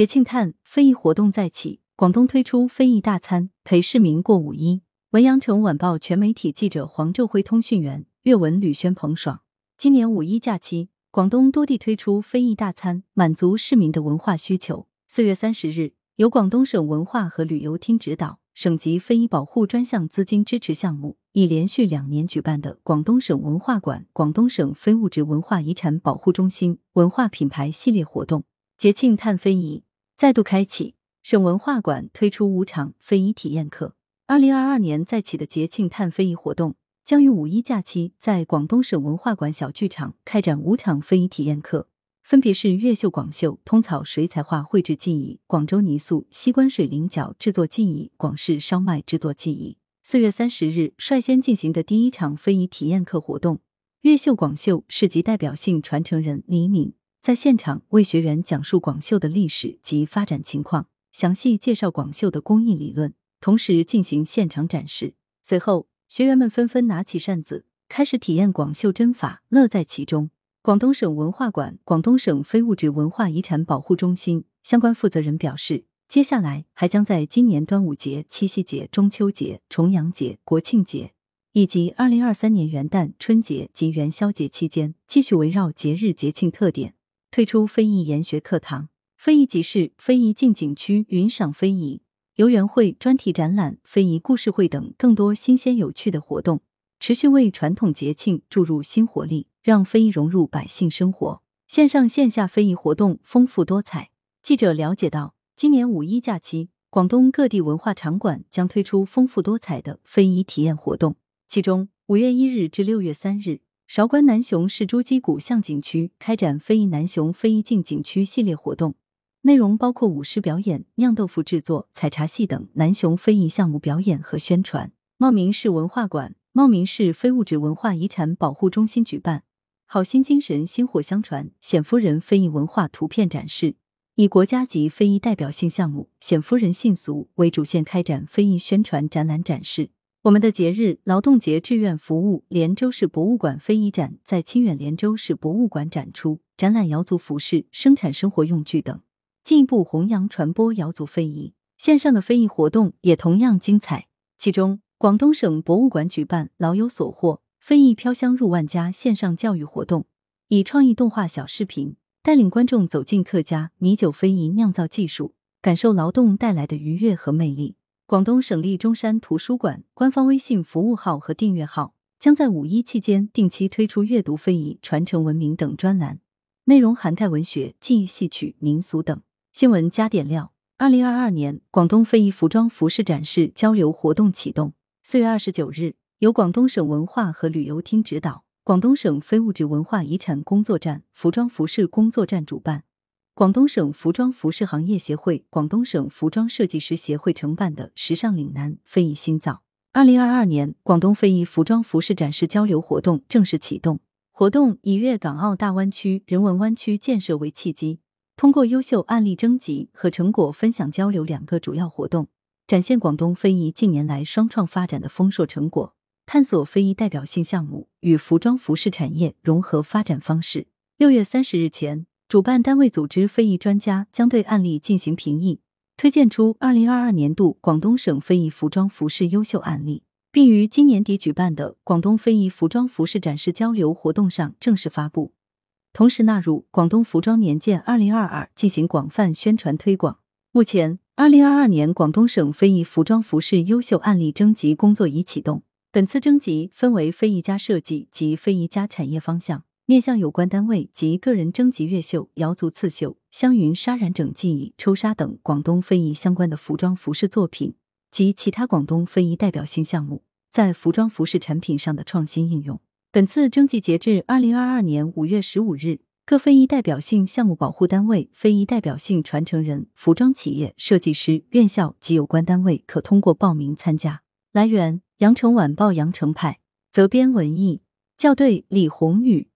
节庆探非遗活动再起，广东推出非遗大餐，陪市民过五一。文阳城晚报全媒体记者黄昼辉，通讯员岳文吕轩彭爽。今年五一假期，广东多地推出非遗大餐，满足市民的文化需求。四月三十日，由广东省文化和旅游厅指导、省级非遗保护专项资金支持项目，已连续两年举办的广东省文化馆、广东省非物质文化遗产保护中心文化品牌系列活动。节庆探非遗再度开启，省文化馆推出五场非遗体验课。二零二二年再起的节庆探非遗活动，将于五一假期在广东省文化馆小剧场开展五场非遗体验课，分别是越秀广绣、通草水彩画绘制技艺、广州泥塑、西关水菱角制作技艺、广式烧麦制作技艺。四月三十日率先进行的第一场非遗体验课活动，越秀广绣市级代表性传承人李敏。在现场为学员讲述广绣的历史及发展情况，详细介绍广绣的工艺理论，同时进行现场展示。随后，学员们纷纷拿起扇子，开始体验广绣针法，乐在其中。广东省文化馆、广东省非物质文化遗产保护中心相关负责人表示，接下来还将在今年端午节、七夕节、中秋节、重阳节、国庆节以及二零二三年元旦、春节及元宵节期间，继续围绕节日节庆特点。推出非遗研学课堂、非遗集市、非遗进景区云赏非遗游园会、专题展览、非遗故事会等更多新鲜有趣的活动，持续为传统节庆注入新活力，让非遗融入百姓生活。线上线下非遗活动丰富多彩。记者了解到，今年五一假期，广东各地文化场馆将推出丰富多彩的非遗体验活动，其中五月一日至六月三日。韶关南雄市珠玑古巷景区开展非遗南雄非遗进景区系列活动，内容包括舞狮表演、酿豆腐制作、采茶戏等南雄非遗项目表演和宣传。茂名市文化馆、茂名市非物质文化遗产保护中心举办“好心精神薪火相传”冼夫人非遗文化图片展示，以国家级非遗代表性项目“冼夫人信俗”为主线开展非遗宣传展览展示。我们的节日劳动节志愿服务连州市博物馆非遗展在清远连州市博物馆展出，展览瑶族服饰、生产生活用具等，进一步弘扬传播瑶族非遗。线上的非遗活动也同样精彩，其中广东省博物馆举办“老有所获，非遗飘香入万家”线上教育活动，以创意动画小视频带领观众走进客家米酒非遗酿造技术，感受劳动带来的愉悦和魅力。广东省立中山图书馆官方微信服务号和订阅号将在五一期间定期推出阅读非遗、传承文明等专栏，内容涵盖文学、记忆、戏曲、民俗等。新闻加点料：二零二二年广东非遗服装服饰展示交流活动启动。四月二十九日，由广东省文化和旅游厅指导，广东省非物质文化遗产工作站服装服饰工作站主办。广东省服装服饰行业协会、广东省服装设计师协会承办的“时尚岭南非遗新造”二零二二年广东非遗服装服饰展示交流活动正式启动。活动以粤港澳大湾区人文湾区建设为契机，通过优秀案例征集和成果分享交流两个主要活动，展现广东非遗近年来双创发展的丰硕成果，探索非遗代表性项目与服装服饰产业融合发展方式。六月三十日前。主办单位组织非遗专家将对案例进行评议，推荐出二零二二年度广东省非遗服装服饰优秀案例，并于今年底举办的广东非遗服装服饰展示交流活动上正式发布，同时纳入广东服装年鉴二零二二进行广泛宣传推广。目前，二零二二年广东省非遗服装服饰优秀案例征集工作已启动，本次征集分为非遗加设计及非遗加产业方向。面向有关单位及个人征集越绣、瑶族刺绣、香云纱染整技艺、抽纱等广东非遗相关的服装服饰作品及其他广东非遗代表性项目在服装服饰产品上的创新应用。本次征集截至二零二二年五月十五日，各非遗代表性项目保护单位、非遗代表性传承人、服装企业、设计师、院校及有关单位可通过报名参加。来源：羊城晚报羊城派，责编：文艺，校对：李红宇。